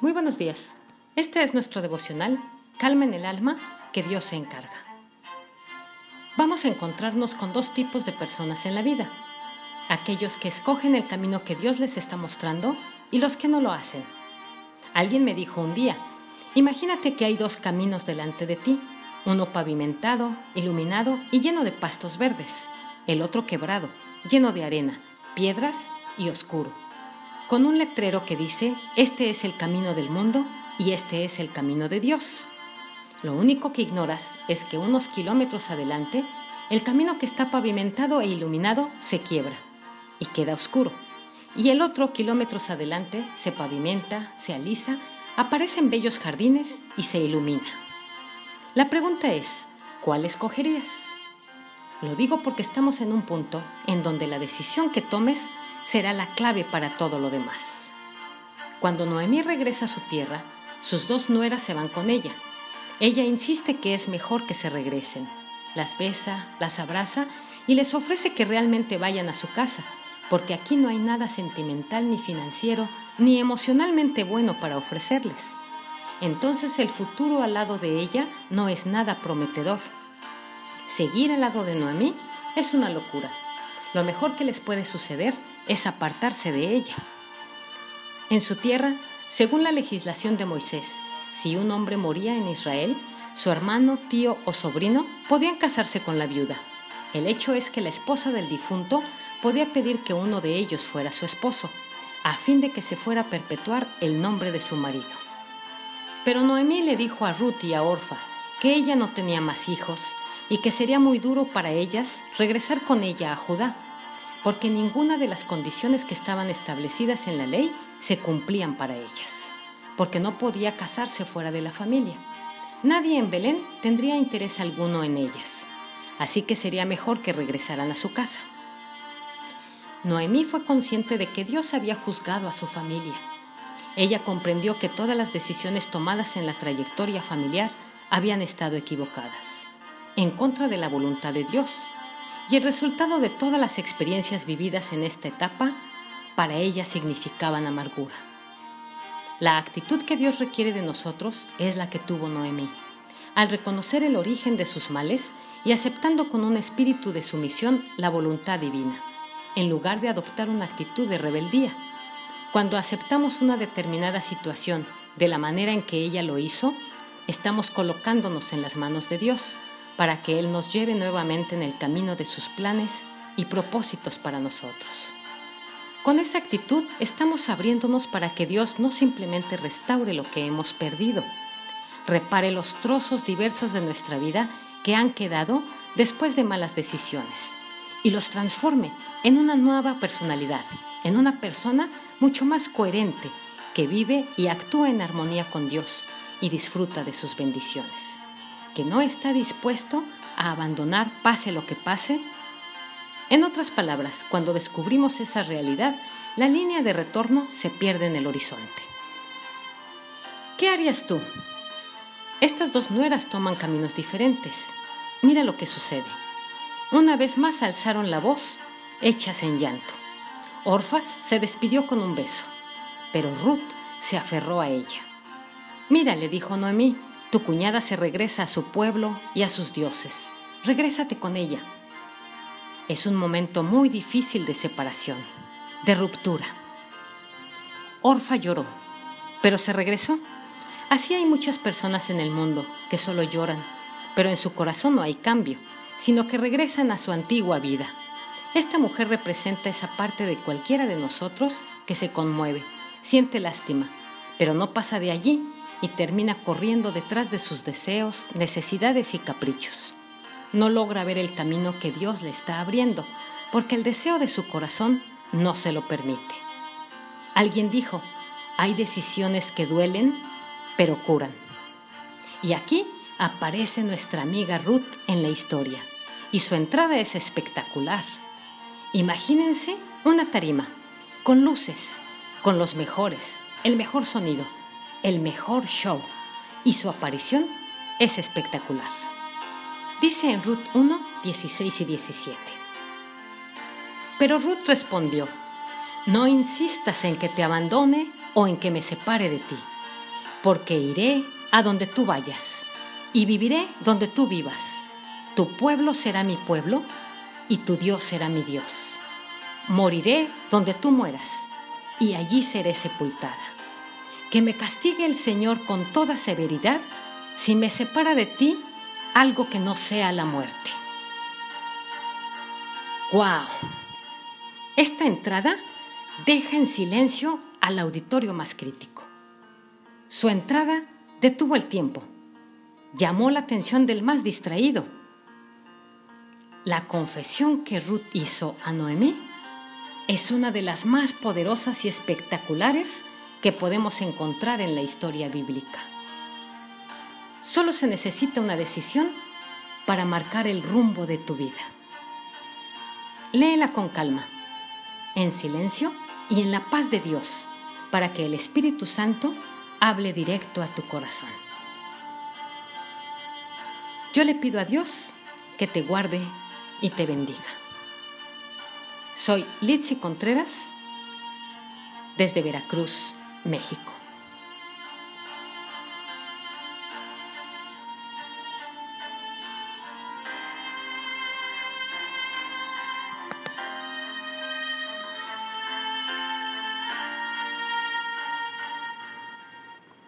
Muy buenos días. Este es nuestro devocional, Calma en el alma, que Dios se encarga. Vamos a encontrarnos con dos tipos de personas en la vida. Aquellos que escogen el camino que Dios les está mostrando y los que no lo hacen. Alguien me dijo un día, imagínate que hay dos caminos delante de ti, uno pavimentado, iluminado y lleno de pastos verdes, el otro quebrado, lleno de arena, piedras y oscuro con un letrero que dice, este es el camino del mundo y este es el camino de Dios. Lo único que ignoras es que unos kilómetros adelante, el camino que está pavimentado e iluminado se quiebra y queda oscuro, y el otro kilómetros adelante se pavimenta, se alisa, aparecen bellos jardines y se ilumina. La pregunta es, ¿cuál escogerías? Lo digo porque estamos en un punto en donde la decisión que tomes será la clave para todo lo demás. Cuando Noemí regresa a su tierra, sus dos nueras se van con ella. Ella insiste que es mejor que se regresen. Las besa, las abraza y les ofrece que realmente vayan a su casa, porque aquí no hay nada sentimental ni financiero ni emocionalmente bueno para ofrecerles. Entonces el futuro al lado de ella no es nada prometedor. Seguir al lado de Noemí es una locura. Lo mejor que les puede suceder es apartarse de ella. En su tierra, según la legislación de Moisés, si un hombre moría en Israel, su hermano, tío o sobrino podían casarse con la viuda. El hecho es que la esposa del difunto podía pedir que uno de ellos fuera su esposo, a fin de que se fuera a perpetuar el nombre de su marido. Pero Noemí le dijo a Ruth y a Orfa que ella no tenía más hijos y que sería muy duro para ellas regresar con ella a Judá, porque ninguna de las condiciones que estaban establecidas en la ley se cumplían para ellas, porque no podía casarse fuera de la familia. Nadie en Belén tendría interés alguno en ellas, así que sería mejor que regresaran a su casa. Noemí fue consciente de que Dios había juzgado a su familia. Ella comprendió que todas las decisiones tomadas en la trayectoria familiar habían estado equivocadas, en contra de la voluntad de Dios y el resultado de todas las experiencias vividas en esta etapa para ella significaban amargura. La actitud que Dios requiere de nosotros es la que tuvo Noemí, al reconocer el origen de sus males y aceptando con un espíritu de sumisión la voluntad divina, en lugar de adoptar una actitud de rebeldía. Cuando aceptamos una determinada situación de la manera en que ella lo hizo, estamos colocándonos en las manos de Dios para que Él nos lleve nuevamente en el camino de sus planes y propósitos para nosotros. Con esa actitud estamos abriéndonos para que Dios no simplemente restaure lo que hemos perdido, repare los trozos diversos de nuestra vida que han quedado después de malas decisiones y los transforme en una nueva personalidad, en una persona mucho más coherente que vive y actúa en armonía con Dios y disfruta de sus bendiciones que no está dispuesto a abandonar pase lo que pase? En otras palabras, cuando descubrimos esa realidad, la línea de retorno se pierde en el horizonte. ¿Qué harías tú? Estas dos nueras toman caminos diferentes. Mira lo que sucede. Una vez más alzaron la voz, hechas en llanto. Orfas se despidió con un beso, pero Ruth se aferró a ella. Mira, le dijo Noemí, tu cuñada se regresa a su pueblo y a sus dioses. Regrésate con ella. Es un momento muy difícil de separación, de ruptura. Orfa lloró, pero se regresó. Así hay muchas personas en el mundo que solo lloran, pero en su corazón no hay cambio, sino que regresan a su antigua vida. Esta mujer representa esa parte de cualquiera de nosotros que se conmueve, siente lástima, pero no pasa de allí y termina corriendo detrás de sus deseos, necesidades y caprichos. No logra ver el camino que Dios le está abriendo, porque el deseo de su corazón no se lo permite. Alguien dijo, hay decisiones que duelen, pero curan. Y aquí aparece nuestra amiga Ruth en la historia, y su entrada es espectacular. Imagínense una tarima, con luces, con los mejores, el mejor sonido el mejor show y su aparición es espectacular. Dice en Ruth 1, 16 y 17. Pero Ruth respondió, no insistas en que te abandone o en que me separe de ti. porque iré a donde tú vayas y viviré donde tú vivas. Tu pueblo será mi pueblo y tu Dios será mi Dios. Moriré donde tú mueras y allí seré sepultada. Que me castigue el Señor con toda severidad si me separa de ti algo que no sea la muerte. ¡Wow! Esta entrada deja en silencio al auditorio más crítico. Su entrada detuvo el tiempo, llamó la atención del más distraído. La confesión que Ruth hizo a Noemí es una de las más poderosas y espectaculares que podemos encontrar en la historia bíblica. Solo se necesita una decisión para marcar el rumbo de tu vida. Léela con calma, en silencio y en la paz de Dios, para que el Espíritu Santo hable directo a tu corazón. Yo le pido a Dios que te guarde y te bendiga. Soy Litsi Contreras desde Veracruz, México.